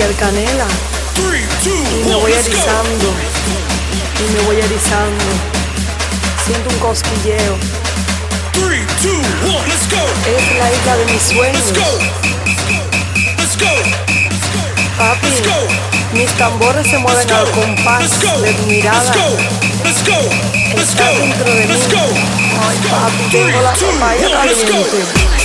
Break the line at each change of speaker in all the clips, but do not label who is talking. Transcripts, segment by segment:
piel canela y me voy erizando. Y me voy erizando. Siento un cosquilleo. Es la isla de mis sueños. Papi, mis tambores se mueven al compás de tu mirada. Está dentro de mí. Ay, papi, tengo la papaya caliente.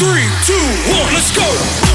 Three, two, one, let's go!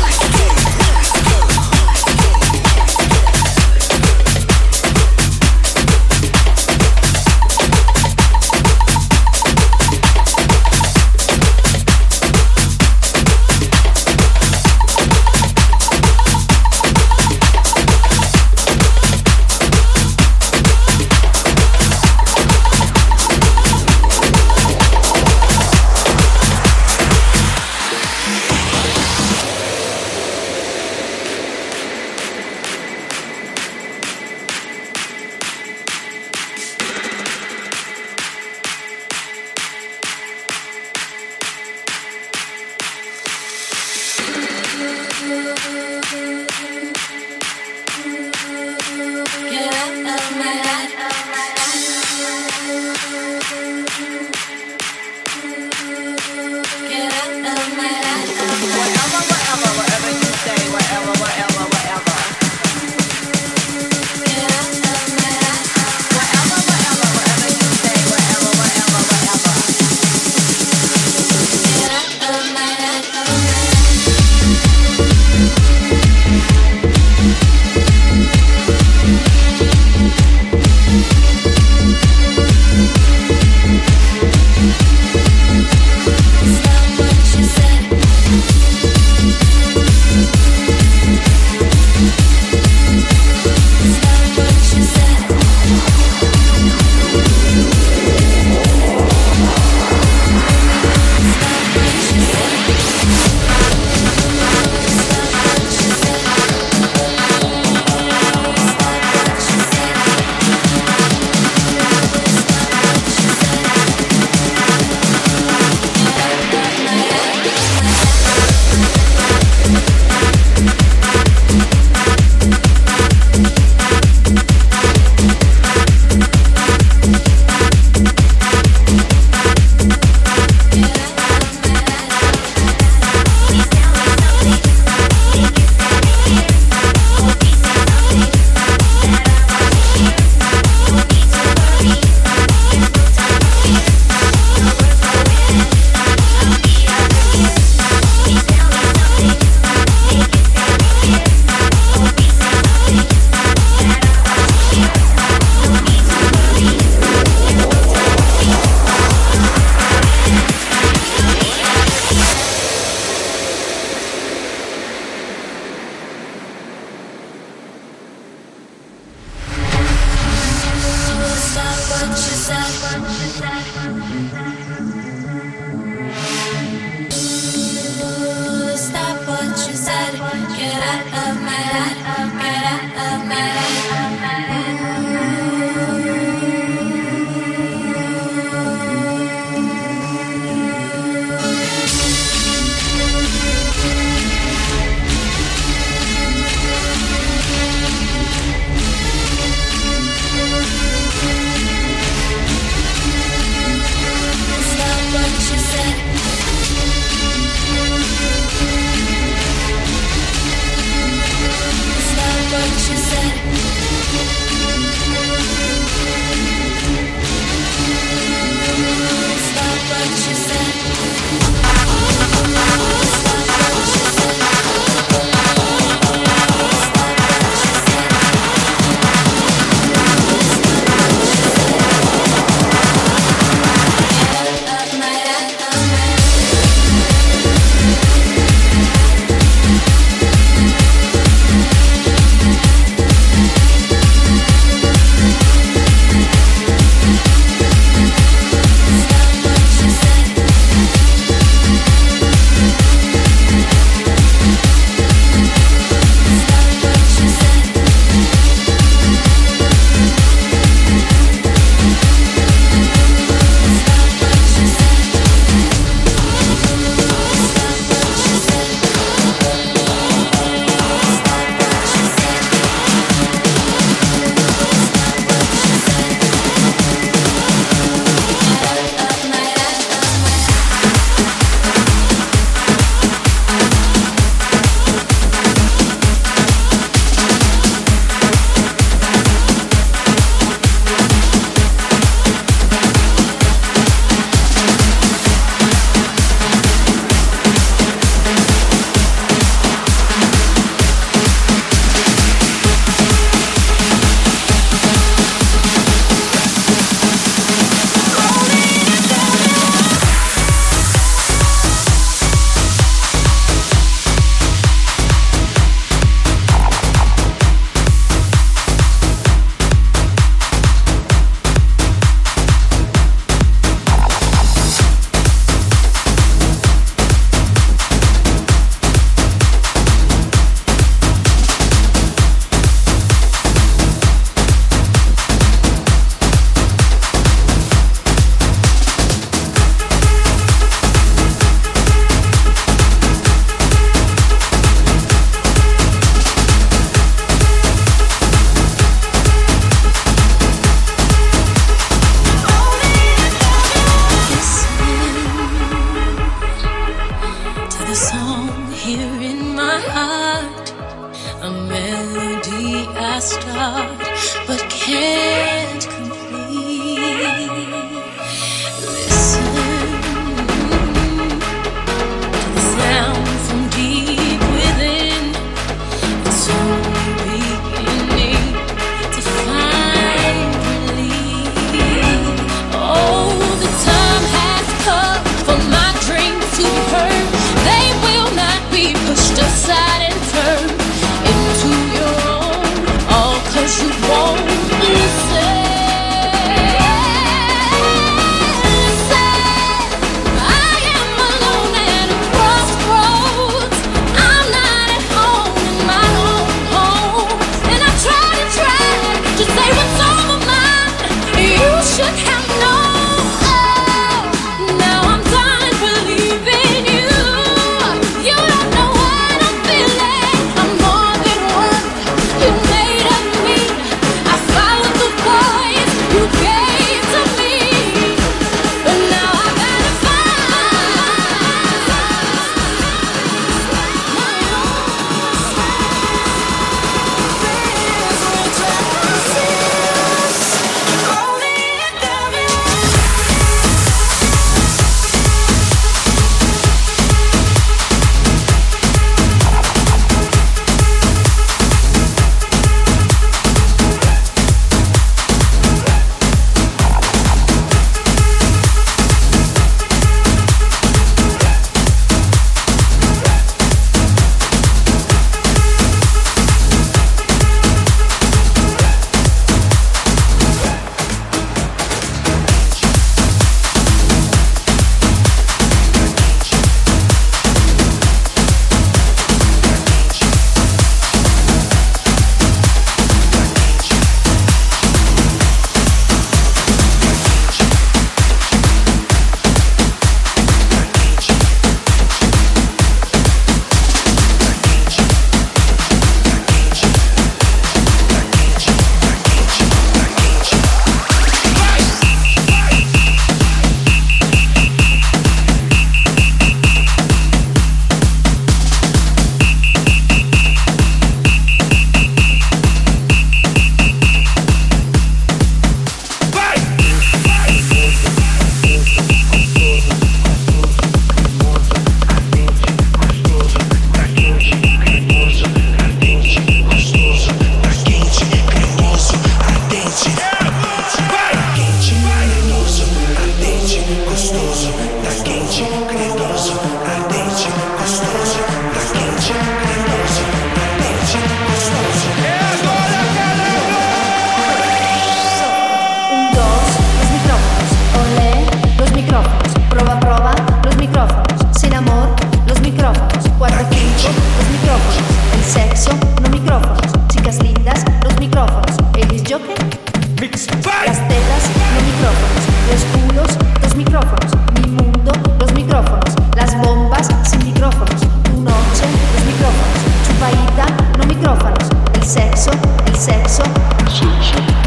Las tetas, los micrófonos. Los culos, los micrófonos. Mi mundo, los micrófonos. Las bombas, sin micrófonos. Tu noche, los micrófonos. Chupaita, no micrófonos. El sexo, el sexo.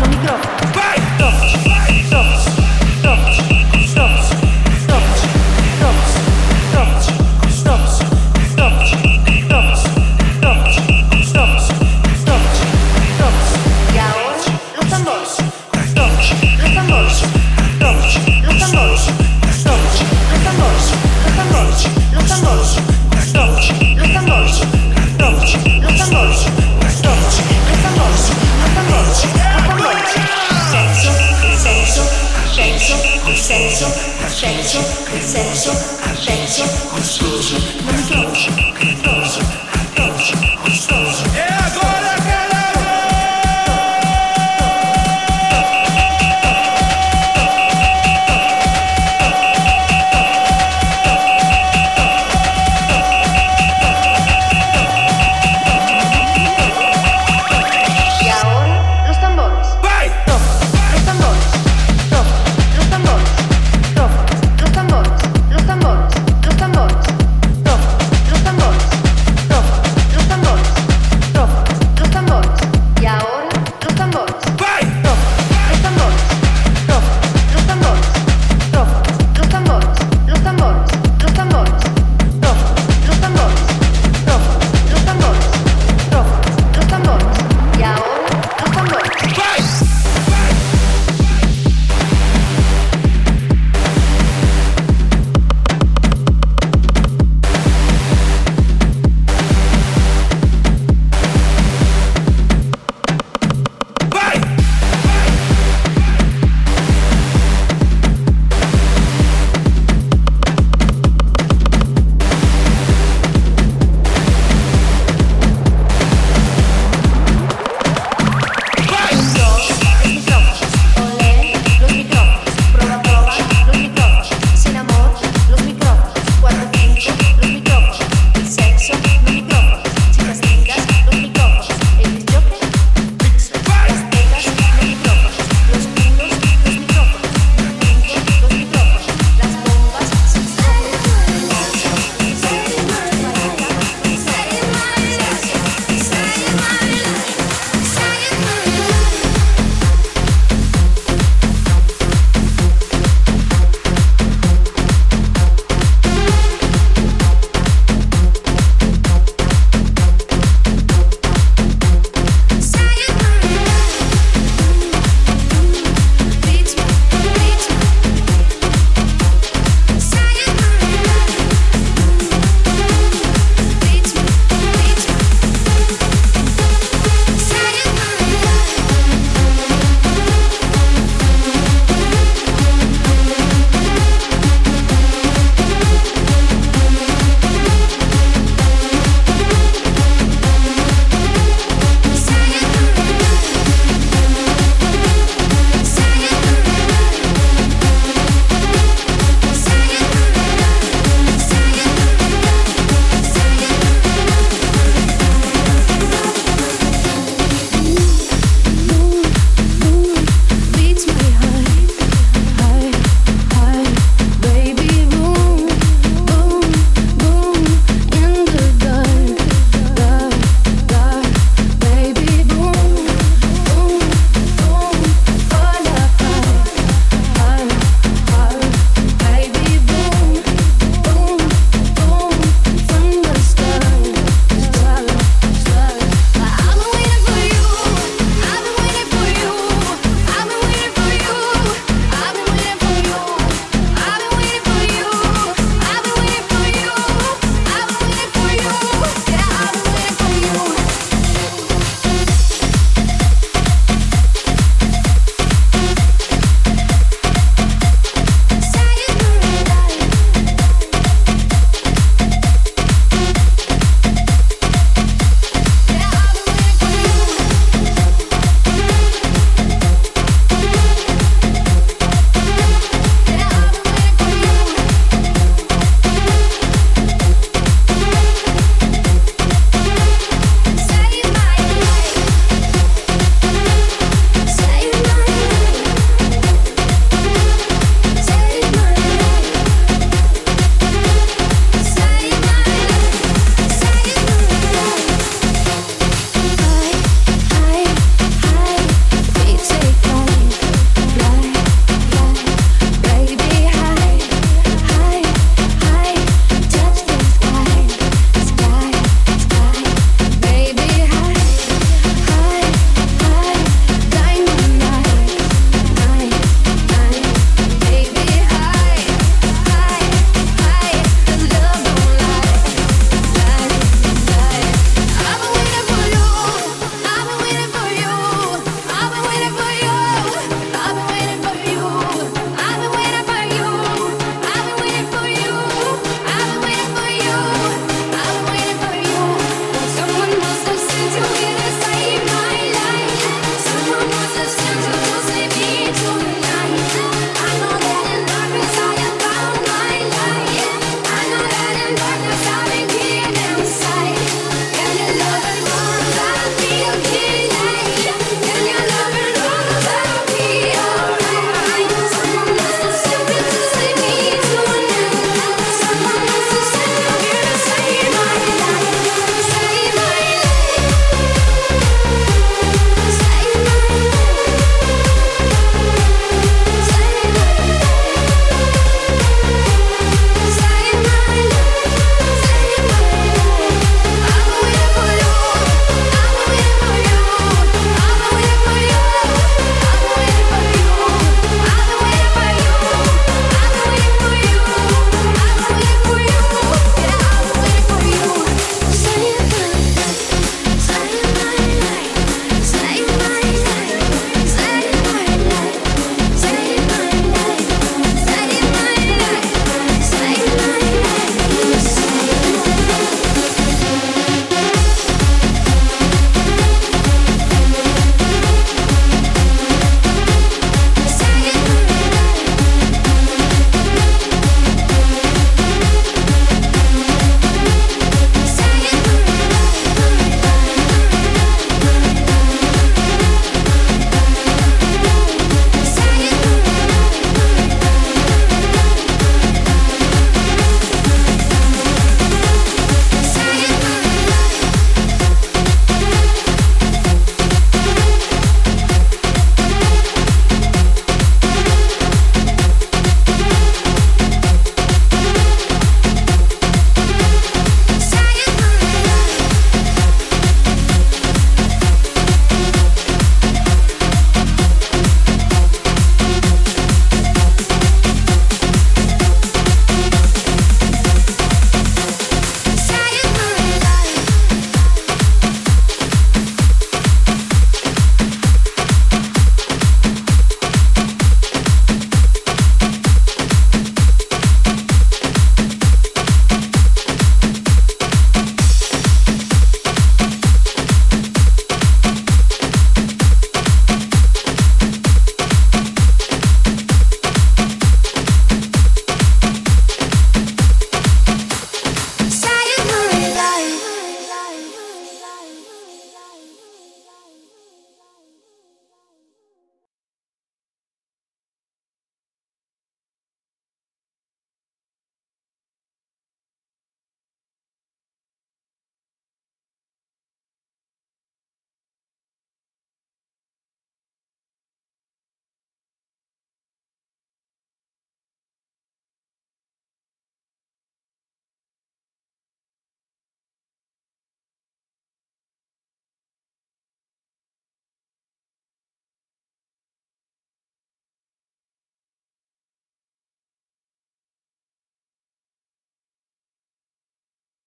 No micrófonos.